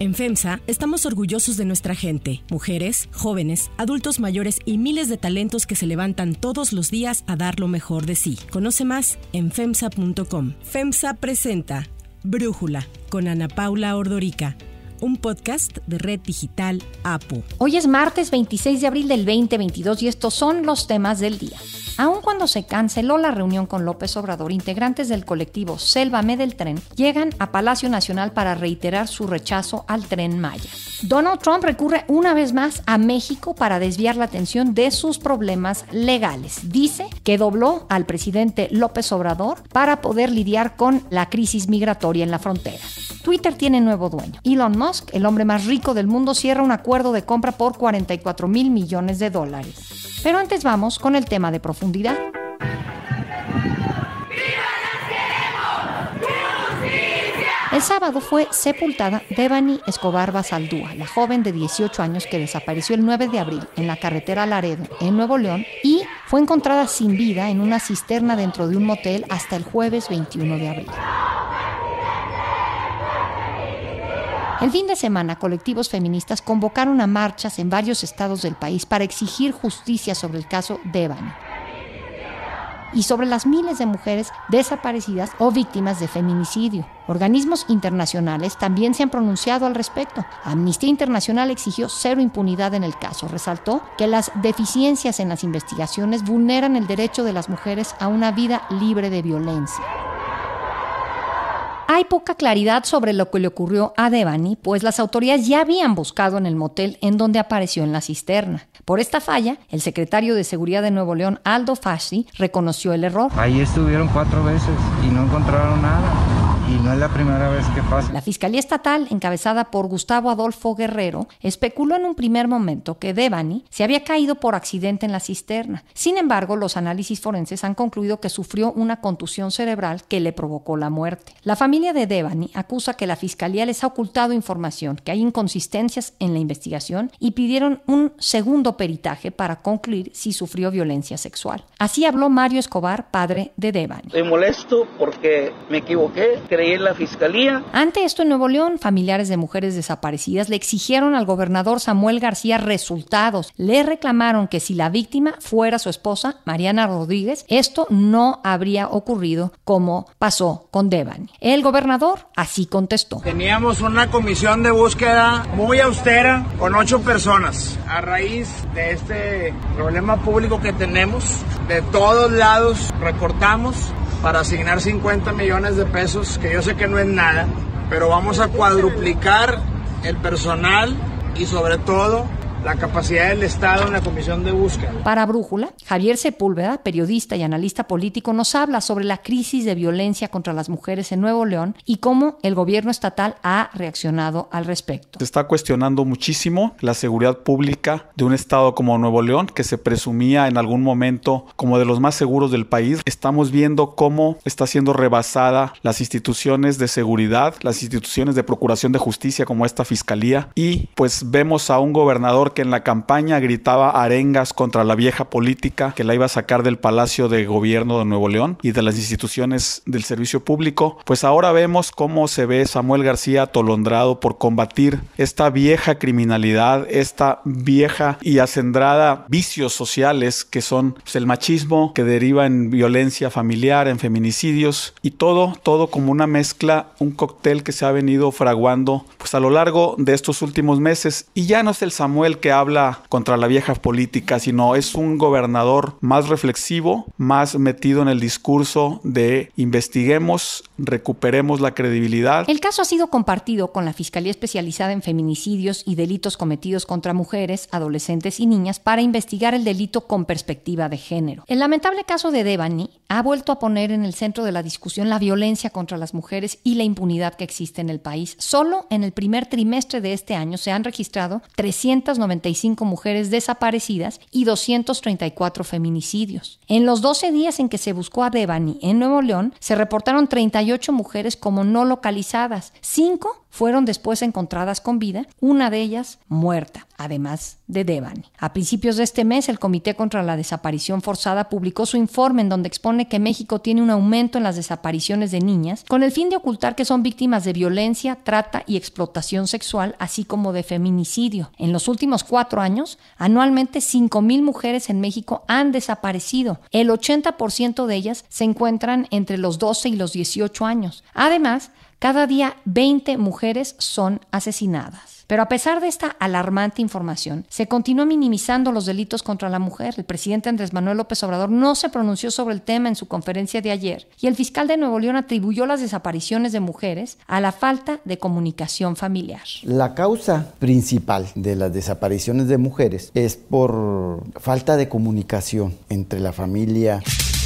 En FEMSA estamos orgullosos de nuestra gente, mujeres, jóvenes, adultos mayores y miles de talentos que se levantan todos los días a dar lo mejor de sí. Conoce más en FEMSA.com. FEMSA presenta Brújula con Ana Paula Ordorica un podcast de Red Digital APO. Hoy es martes 26 de abril del 2022 y estos son los temas del día. Aun cuando se canceló la reunión con López Obrador, integrantes del colectivo Sélvame del Tren llegan a Palacio Nacional para reiterar su rechazo al tren Maya. Donald Trump recurre una vez más a México para desviar la atención de sus problemas legales. Dice que dobló al presidente López Obrador para poder lidiar con la crisis migratoria en la frontera. Twitter tiene nuevo dueño. Elon Musk, el hombre más rico del mundo, cierra un acuerdo de compra por 44 mil millones de dólares. Pero antes vamos con el tema de profundidad. El sábado fue sepultada Devani Escobar Basaldúa, la joven de 18 años que desapareció el 9 de abril en la carretera Laredo, en Nuevo León, y fue encontrada sin vida en una cisterna dentro de un motel hasta el jueves 21 de abril. El fin de semana, colectivos feministas convocaron a marchas en varios estados del país para exigir justicia sobre el caso Devani y sobre las miles de mujeres desaparecidas o víctimas de feminicidio. Organismos internacionales también se han pronunciado al respecto. Amnistía Internacional exigió cero impunidad en el caso. Resaltó que las deficiencias en las investigaciones vulneran el derecho de las mujeres a una vida libre de violencia. Hay poca claridad sobre lo que le ocurrió a Devani, pues las autoridades ya habían buscado en el motel en donde apareció en la cisterna. Por esta falla, el secretario de Seguridad de Nuevo León, Aldo Fasci, reconoció el error. Ahí estuvieron cuatro veces y no encontraron nada no es la primera vez que pasa. La Fiscalía Estatal, encabezada por Gustavo Adolfo Guerrero, especuló en un primer momento que Devani se había caído por accidente en la cisterna. Sin embargo, los análisis forenses han concluido que sufrió una contusión cerebral que le provocó la muerte. La familia de Devani acusa que la Fiscalía les ha ocultado información, que hay inconsistencias en la investigación y pidieron un segundo peritaje para concluir si sufrió violencia sexual. Así habló Mario Escobar, padre de Devani. Estoy molesto porque me equivoqué en la fiscalía. Ante esto, en Nuevo León, familiares de mujeres desaparecidas le exigieron al gobernador Samuel García resultados. Le reclamaron que si la víctima fuera su esposa, Mariana Rodríguez, esto no habría ocurrido como pasó con Devan. El gobernador así contestó. Teníamos una comisión de búsqueda muy austera con ocho personas. A raíz de este problema público que tenemos, de todos lados recortamos para asignar 50 millones de pesos, que yo sé que no es nada, pero vamos a cuadruplicar el personal y sobre todo la capacidad del Estado en la comisión de búsqueda. Para Brújula, Javier Sepúlveda, periodista y analista político, nos habla sobre la crisis de violencia contra las mujeres en Nuevo León y cómo el gobierno estatal ha reaccionado al respecto. Se está cuestionando muchísimo la seguridad pública de un estado como Nuevo León, que se presumía en algún momento como de los más seguros del país. Estamos viendo cómo está siendo rebasada las instituciones de seguridad, las instituciones de procuración de justicia como esta fiscalía y pues vemos a un gobernador que en la campaña gritaba arengas contra la vieja política que la iba a sacar del Palacio de Gobierno de Nuevo León y de las instituciones del servicio público, pues ahora vemos cómo se ve Samuel García atolondrado por combatir esta vieja criminalidad, esta vieja y acendrada vicios sociales que son pues, el machismo que deriva en violencia familiar, en feminicidios y todo, todo como una mezcla, un cóctel que se ha venido fraguando pues a lo largo de estos últimos meses. Y ya no es el Samuel que habla contra la vieja política, sino es un gobernador más reflexivo, más metido en el discurso de investiguemos, recuperemos la credibilidad. El caso ha sido compartido con la Fiscalía Especializada en Feminicidios y Delitos Cometidos contra Mujeres, Adolescentes y Niñas para investigar el delito con perspectiva de género. El lamentable caso de Devani ha vuelto a poner en el centro de la discusión la violencia contra las mujeres y la impunidad que existe en el país. Solo en el primer trimestre de este año se han registrado 300 95 mujeres desaparecidas y 234 feminicidios. En los 12 días en que se buscó a Devani en Nuevo León, se reportaron 38 mujeres como no localizadas, 5 fueron después encontradas con vida, una de ellas muerta, además de Devani. A principios de este mes, el Comité contra la Desaparición Forzada publicó su informe en donde expone que México tiene un aumento en las desapariciones de niñas con el fin de ocultar que son víctimas de violencia, trata y explotación sexual, así como de feminicidio. En los últimos cuatro años, anualmente 5.000 mujeres en México han desaparecido. El 80% de ellas se encuentran entre los 12 y los 18 años. Además, cada día 20 mujeres son asesinadas. Pero a pesar de esta alarmante información, se continúa minimizando los delitos contra la mujer. El presidente Andrés Manuel López Obrador no se pronunció sobre el tema en su conferencia de ayer y el fiscal de Nuevo León atribuyó las desapariciones de mujeres a la falta de comunicación familiar. La causa principal de las desapariciones de mujeres es por falta de comunicación entre la familia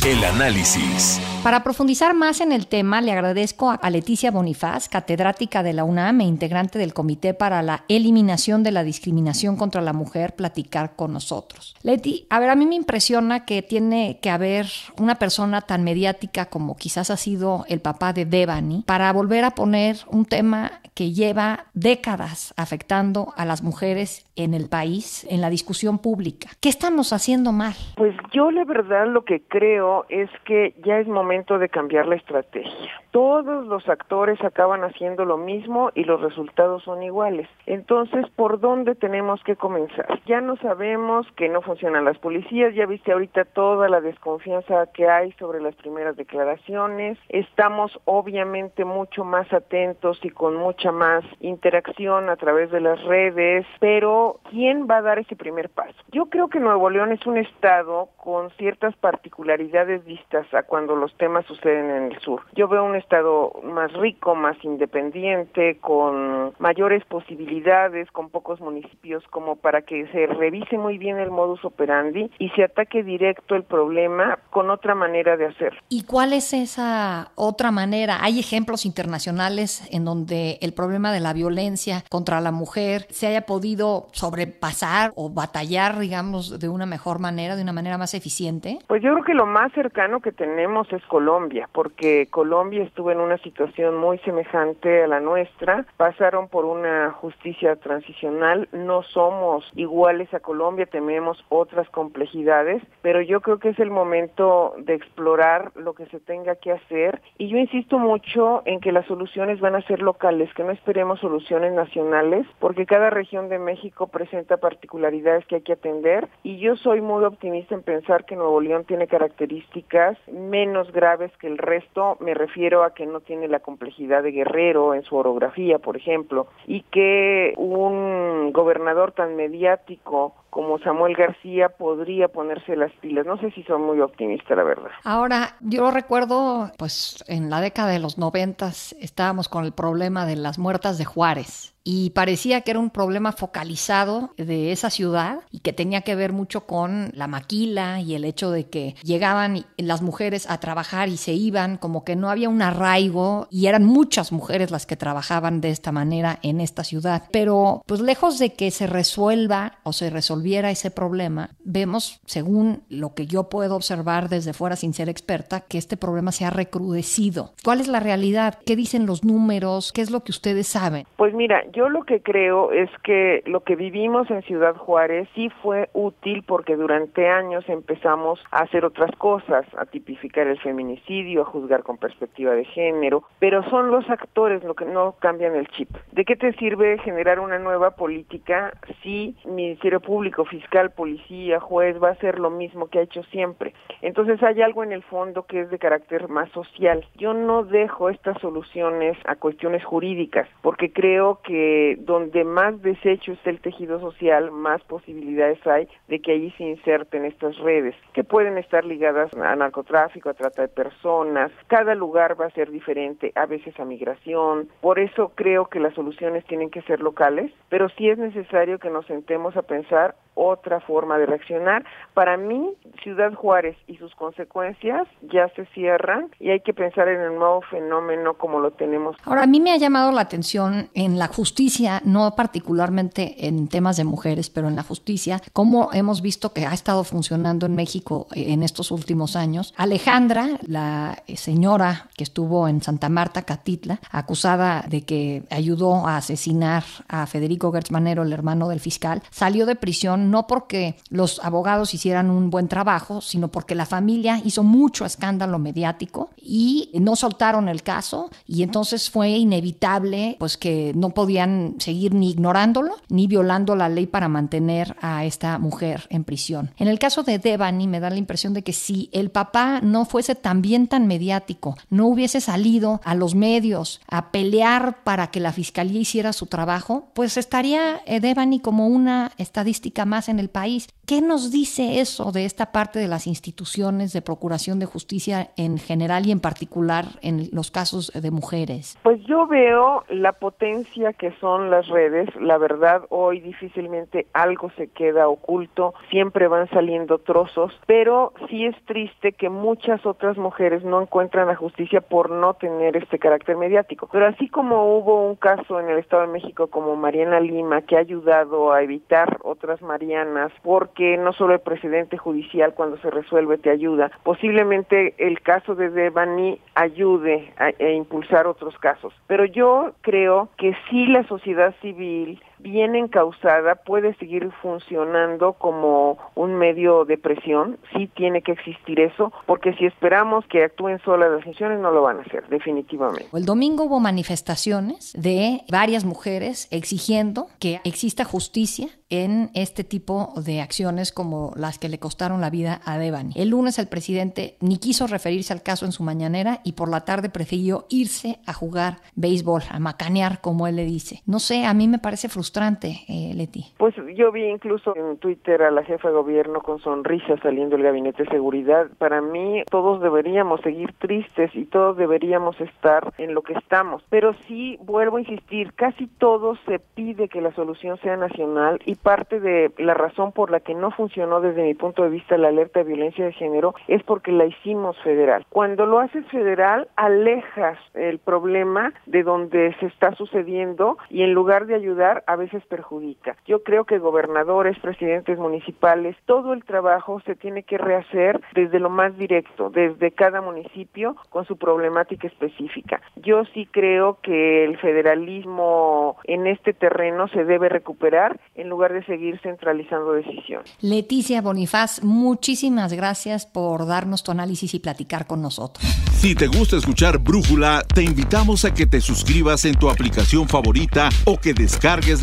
el análisis. Para profundizar más en el tema, le agradezco a Leticia Bonifaz, catedrática de la UNAM e integrante del Comité para la Eliminación de la Discriminación contra la Mujer, platicar con nosotros. Leti, a ver, a mí me impresiona que tiene que haber una persona tan mediática como quizás ha sido el papá de Devani para volver a poner un tema que lleva décadas afectando a las mujeres en el país, en la discusión pública. ¿Qué estamos haciendo mal? Pues yo la verdad lo que creo es que ya es momento de cambiar la estrategia. Todos los actores acaban haciendo lo mismo y los resultados son iguales. Entonces, ¿por dónde tenemos que comenzar? Ya no sabemos que no funcionan las policías, ya viste ahorita toda la desconfianza que hay sobre las primeras declaraciones. Estamos obviamente mucho más atentos y con mucha más interacción a través de las redes, pero ¿quién va a dar ese primer paso? Yo creo que Nuevo León es un estado con ciertas particularidades vistas a cuando los temas suceden en el sur. Yo veo un estado más rico, más independiente, con mayores posibilidades, con pocos municipios, como para que se revise muy bien el modus operandi y se ataque directo el problema con otra manera de hacerlo. ¿Y cuál es esa otra manera? ¿Hay ejemplos internacionales en donde el problema de la violencia contra la mujer se haya podido sobrepasar o batallar, digamos, de una mejor manera, de una manera más eficiente? Pues yo creo que lo más cercano que tenemos es Colombia, porque Colombia estuvo en una situación muy semejante a la nuestra, pasaron por una justicia transicional, no somos iguales a Colombia, tenemos otras complejidades, pero yo creo que es el momento de explorar lo que se tenga que hacer. Y yo insisto mucho en que las soluciones van a ser locales, que no esperemos soluciones nacionales, porque cada región de México presenta particularidades que hay que atender y yo soy muy optimista en pensar que Nuevo León tiene características menos graves que el resto, me refiero a que no tiene la complejidad de Guerrero en su orografía, por ejemplo, y que un gobernador tan mediático como Samuel García podría ponerse las pilas. No sé si son muy optimistas, la verdad. Ahora, yo recuerdo, pues en la década de los noventas estábamos con el problema de las muertas de Juárez y parecía que era un problema focalizado de esa ciudad y que tenía que ver mucho con la maquila y el hecho de que llegaban las mujeres a trabajar y se iban, como que no había un arraigo y eran muchas mujeres las que trabajaban de esta manera en esta ciudad. Pero pues lejos de que se resuelva o se resolviera ese problema, vemos, según lo que yo puedo observar desde fuera sin ser experta, que este problema se ha recrudecido. ¿Cuál es la realidad? ¿Qué dicen los números? ¿Qué es lo que ustedes saben? Pues mira, yo lo que creo es que lo que vivimos en Ciudad Juárez sí fue útil porque durante años empezamos a hacer otras cosas, a tipificar el feminicidio, a juzgar con perspectiva de género, pero son los actores lo que no cambian el chip. ¿De qué te sirve generar una nueva política si Ministerio Público, Fiscal, Policía, Juez va a hacer lo mismo que ha hecho siempre? Entonces hay algo en el fondo que es de carácter más social. Yo no dejo estas soluciones a cuestiones jurídicas porque creo que donde más desecho está el tejido social, más posibilidades hay de que allí se inserten estas redes, que pueden estar ligadas a narcotráfico, a trata de personas. Cada lugar va a ser diferente, a veces a migración. Por eso creo que las soluciones tienen que ser locales, pero sí es necesario que nos sentemos a pensar otra forma de reaccionar. Para mí, Ciudad Juárez y sus consecuencias ya se cierran y hay que pensar en el nuevo fenómeno como lo tenemos. Ahora, a mí me ha llamado la atención en la justicia, no particularmente en temas de mujeres, pero en la justicia, cómo hemos visto que ha estado funcionando en México en estos últimos años. Alejandra, la señora que estuvo en Santa Marta, Catitla, acusada de que ayudó a asesinar a Federico Gertz Manero, el hermano del fiscal, salió de prisión no porque los abogados hicieran un buen trabajo, sino porque la familia hizo mucho escándalo mediático y no soltaron el caso y entonces fue inevitable pues que no podían seguir ni ignorándolo ni violando la ley para mantener a esta mujer en prisión. En el caso de Devani me da la impresión de que si el papá no fuese también tan mediático, no hubiese salido a los medios a pelear para que la fiscalía hiciera su trabajo, pues estaría eh, Devani como una estadística más en el país. ¿Qué nos dice eso de esta parte de las instituciones de procuración de justicia en general y en particular en los casos de mujeres? Pues yo veo la potencia que son las redes. La verdad, hoy difícilmente algo se queda oculto, siempre van saliendo trozos, pero sí es triste que muchas otras mujeres no encuentran la justicia por no tener este carácter mediático. Pero así como hubo un caso en el Estado de México como Mariana Lima que ha ayudado a evitar otras Marianas porque no solo el presidente judicial cuando se resuelve te ayuda, posiblemente el caso de Devani ayude a, a impulsar otros casos. Pero yo creo que sí la sociedad civil bien encausada puede seguir funcionando como un medio de presión, sí tiene que existir eso, porque si esperamos que actúen solas las funciones no lo van a hacer, definitivamente. El domingo hubo manifestaciones de varias mujeres exigiendo que exista justicia en este tipo de acciones como las que le costaron la vida a Devani. El lunes el presidente ni quiso referirse al caso en su mañanera y por la tarde prefirió irse a jugar béisbol, a macanear como él le dice. No sé, a mí me parece frustrante, eh, Leti. Pues yo vi incluso en Twitter a la jefa de gobierno con sonrisa saliendo del gabinete de seguridad. Para mí todos deberíamos seguir tristes y todos deberíamos estar en lo que estamos. Pero sí, vuelvo a insistir, casi todo se pide que la solución sea nacional y parte de la razón por la que no funcionó desde mi punto de vista la alerta de violencia de género es porque la hicimos federal. Cuando lo haces federal, alejas el problema de donde se está sucediendo y en lugar de ayudar, a veces perjudica. Yo creo que gobernadores, presidentes municipales, todo el trabajo se tiene que rehacer desde lo más directo, desde cada municipio con su problemática específica. Yo sí creo que el federalismo en este terreno se debe recuperar en lugar de seguir centralizando decisiones. Leticia Bonifaz, muchísimas gracias por darnos tu análisis y platicar con nosotros. Si te gusta escuchar Brújula, te invitamos a que te suscribas en tu aplicación favorita o que descargues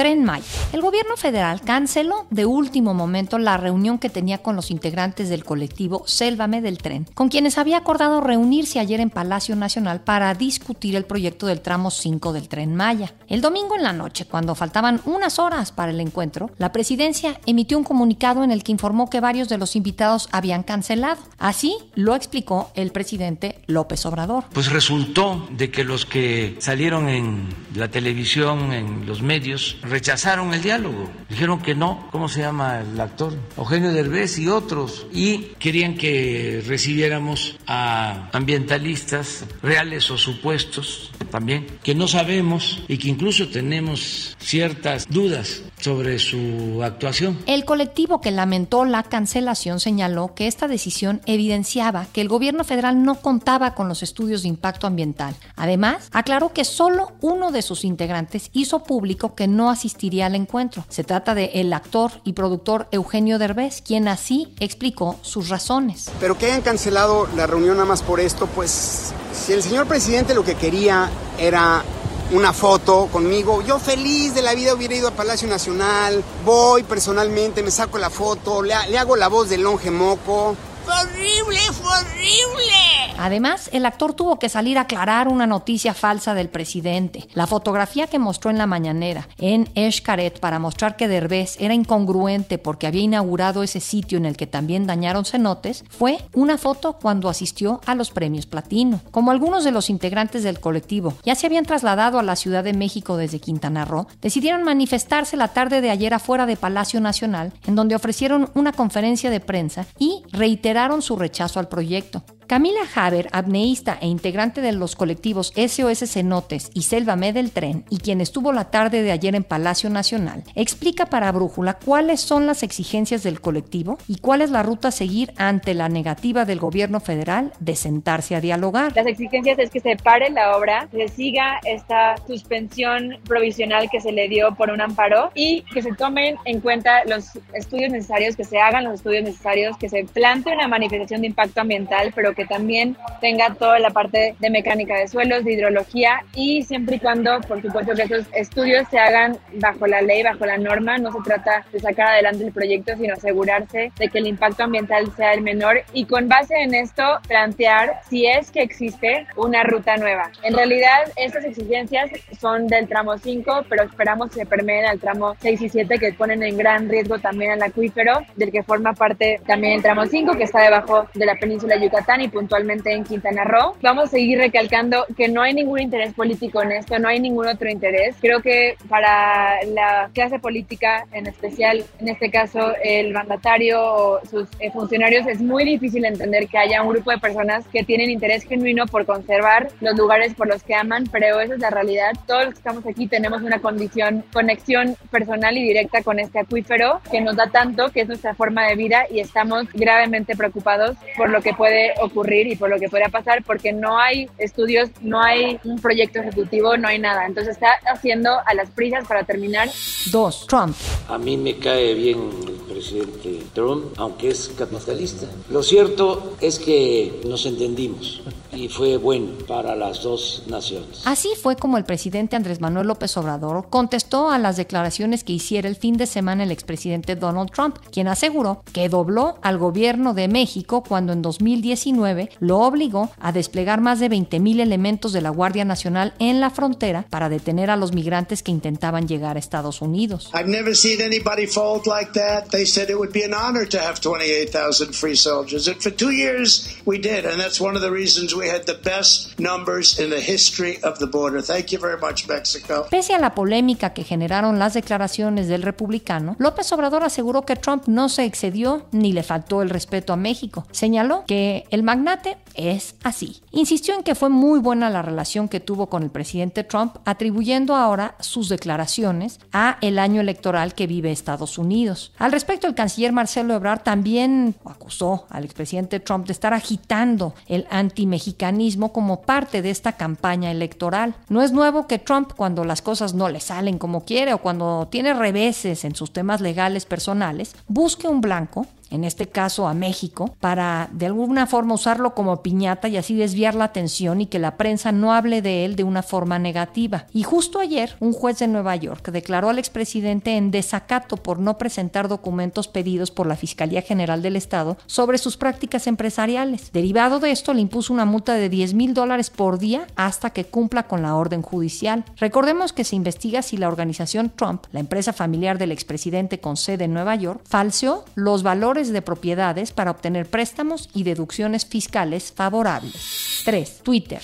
Tren Maya. El gobierno federal canceló de último momento la reunión que tenía con los integrantes del colectivo Sélvame del Tren, con quienes había acordado reunirse ayer en Palacio Nacional para discutir el proyecto del tramo 5 del Tren Maya. El domingo en la noche, cuando faltaban unas horas para el encuentro, la presidencia emitió un comunicado en el que informó que varios de los invitados habían cancelado. Así lo explicó el presidente López Obrador. Pues resultó de que los que salieron en la televisión, en los medios, rechazaron el diálogo. Dijeron que no. ¿Cómo se llama el actor? Eugenio Derbez y otros. Y querían que recibiéramos a ambientalistas reales o supuestos también, que no sabemos y que incluso tenemos ciertas dudas sobre su actuación. El colectivo que lamentó la cancelación señaló que esta decisión evidenciaba que el gobierno federal no contaba con los estudios de impacto ambiental. Además, aclaró que solo uno de sus integrantes hizo público que no asistiría al encuentro. Se trata de el actor y productor Eugenio Derbez, quien así explicó sus razones. Pero que hayan cancelado la reunión nada más por esto, pues si el señor presidente lo que quería era una foto conmigo. Yo feliz de la vida hubiera ido a Palacio Nacional, voy personalmente, me saco la foto, le, le hago la voz del longe moco. Horrible, fue horrible. Además, el actor tuvo que salir a aclarar una noticia falsa del presidente. La fotografía que mostró en la mañanera en Escaret para mostrar que Derbez era incongruente porque había inaugurado ese sitio en el que también dañaron cenotes fue una foto cuando asistió a los premios Platino. Como algunos de los integrantes del colectivo ya se habían trasladado a la Ciudad de México desde Quintana Roo, decidieron manifestarse la tarde de ayer afuera de Palacio Nacional, en donde ofrecieron una conferencia de prensa y reiteraron su rechazo al proyecto. Camila Haber, apneísta e integrante de los colectivos SOS Cenotes y Sélvame del Tren, y quien estuvo la tarde de ayer en Palacio Nacional, explica para Brújula cuáles son las exigencias del colectivo y cuál es la ruta a seguir ante la negativa del gobierno federal de sentarse a dialogar. Las exigencias es que se pare la obra, que siga esta suspensión provisional que se le dio por un amparo y que se tomen en cuenta los estudios necesarios, que se hagan los estudios necesarios, que se plantee una manifestación de impacto ambiental, pero que que también tenga toda la parte de mecánica de suelos, de hidrología y siempre y cuando, por supuesto, que esos estudios se hagan bajo la ley, bajo la norma. No se trata de sacar adelante el proyecto, sino asegurarse de que el impacto ambiental sea el menor y con base en esto plantear si es que existe una ruta nueva. En realidad, estas exigencias son del tramo 5, pero esperamos que se permeen al tramo 6 y 7 que ponen en gran riesgo también al acuífero, del que forma parte también el tramo 5 que está debajo de la península de Yucatán y puntualmente en Quintana Roo. Vamos a seguir recalcando que no hay ningún interés político en esto, no hay ningún otro interés. Creo que para la clase política, en especial en este caso el mandatario o sus eh, funcionarios, es muy difícil entender que haya un grupo de personas que tienen interés genuino por conservar los lugares por los que aman, pero esa es la realidad. Todos los que estamos aquí tenemos una condición, conexión personal y directa con este acuífero que nos da tanto, que es nuestra forma de vida y estamos gravemente preocupados por lo que puede ocurrir y por lo que pueda pasar, porque no hay estudios, no hay un proyecto ejecutivo, no hay nada. Entonces está haciendo a las prisas para terminar. Dos, Trump. A mí me cae bien el presidente Trump, aunque es capitalista. Lo cierto es que nos entendimos y fue bueno para las dos naciones. Así fue como el presidente Andrés Manuel López Obrador contestó a las declaraciones que hiciera el fin de semana el expresidente Donald Trump, quien aseguró que dobló al gobierno de México cuando en 2019 lo obligó a desplegar más de 20.000 elementos de la Guardia Nacional en la frontera para detener a los migrantes que intentaban llegar a Estados Unidos. I've never seen anybody fold like that. They said it would be an honor to have 28,000 free soldiers. And for two years we did, and that's one of the reasons we had the best numbers in the history of the border. Thank you very much, Mexico. Pese a la polémica que generaron las declaraciones del republicano, López Obrador aseguró que Trump no se excedió ni le faltó el respeto a México. Señaló que el magnate es así. Insistió en que fue muy buena la relación que tuvo con el presidente Trump, atribuyendo ahora sus declaraciones a el año electoral que vive Estados Unidos. Al respecto, el canciller Marcelo Ebrard también acusó al expresidente Trump de estar agitando el antimexicanismo como parte de esta campaña electoral. No es nuevo que Trump, cuando las cosas no le salen como quiere o cuando tiene reveses en sus temas legales personales, busque un blanco en este caso a México, para de alguna forma usarlo como piñata y así desviar la atención y que la prensa no hable de él de una forma negativa. Y justo ayer, un juez de Nueva York declaró al expresidente en desacato por no presentar documentos pedidos por la Fiscalía General del Estado sobre sus prácticas empresariales. Derivado de esto, le impuso una multa de 10 mil dólares por día hasta que cumpla con la orden judicial. Recordemos que se investiga si la organización Trump, la empresa familiar del expresidente con sede en Nueva York, falseó los valores de propiedades para obtener préstamos y deducciones fiscales favorables. 3. Twitter.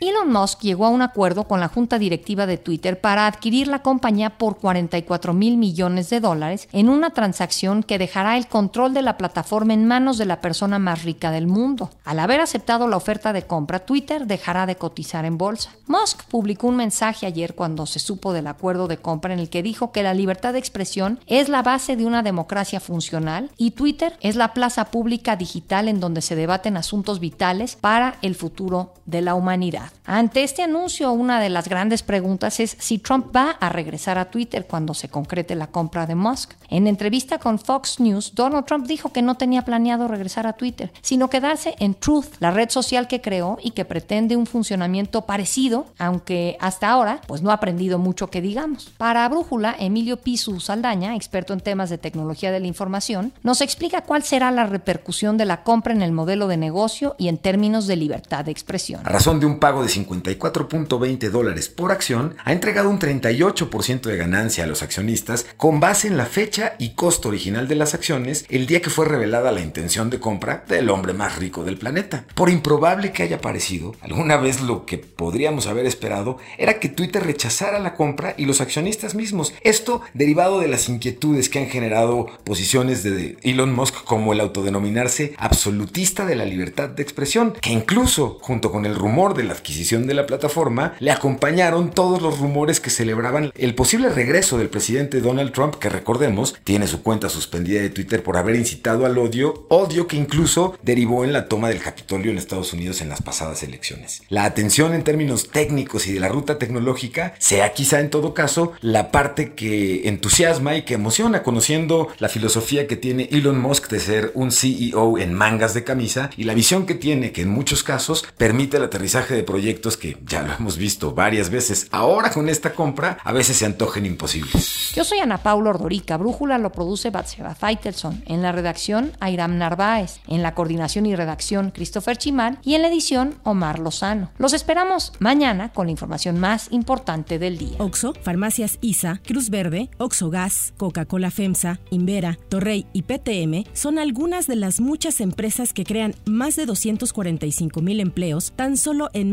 Elon Musk llegó a un acuerdo con la junta directiva de Twitter para adquirir la compañía por 44 mil millones de dólares en una transacción que dejará el control de la plataforma en manos de la persona más rica del mundo. Al haber aceptado la oferta de compra, Twitter dejará de cotizar en bolsa. Musk publicó un mensaje ayer cuando se supo del acuerdo de compra en el que dijo que la libertad de expresión es la base de una democracia funcional y Twitter es la plaza pública digital en donde se debaten asuntos vitales para el futuro de la humanidad. Ante este anuncio, una de las grandes preguntas es si Trump va a regresar a Twitter cuando se concrete la compra de Musk. En entrevista con Fox News, Donald Trump dijo que no tenía planeado regresar a Twitter, sino quedarse en Truth, la red social que creó y que pretende un funcionamiento parecido, aunque hasta ahora pues no ha aprendido mucho que digamos. Para Brújula, Emilio Pisu Saldaña, experto en temas de tecnología de la información, nos explica cuál será la repercusión de la compra en el modelo de negocio y en términos de libertad de expresión. Razón de un pago de 54.20 dólares por acción, ha entregado un 38% de ganancia a los accionistas con base en la fecha y costo original de las acciones el día que fue revelada la intención de compra del hombre más rico del planeta. Por improbable que haya parecido, alguna vez lo que podríamos haber esperado era que Twitter rechazara la compra y los accionistas mismos. Esto derivado de las inquietudes que han generado posiciones de Elon Musk como el autodenominarse absolutista de la libertad de expresión, que incluso junto con el rumor de la adquisición de la plataforma le acompañaron todos los rumores que celebraban el posible regreso del presidente Donald Trump, que recordemos tiene su cuenta suspendida de Twitter por haber incitado al odio, odio que incluso derivó en la toma del Capitolio en Estados Unidos en las pasadas elecciones. La atención en términos técnicos y de la ruta tecnológica sea quizá en todo caso la parte que entusiasma y que emociona conociendo la filosofía que tiene Elon Musk de ser un CEO en mangas de camisa y la visión que tiene que en muchos casos permite el aterrizaje de proyectos que ya lo hemos visto varias veces. Ahora con esta compra a veces se antojen imposibles. Yo soy Ana Paula Ordorica. Brújula lo produce Batseba Feitelson. En la redacción, Airam Narváez. En la coordinación y redacción, Christopher Chimán. Y en la edición, Omar Lozano. Los esperamos mañana con la información más importante del día. Oxo, Farmacias ISA, Cruz Verde, Oxo Gas, Coca-Cola FEMSA, Invera, Torrey y PTM son algunas de las muchas empresas que crean más de 245 mil empleos tan solo en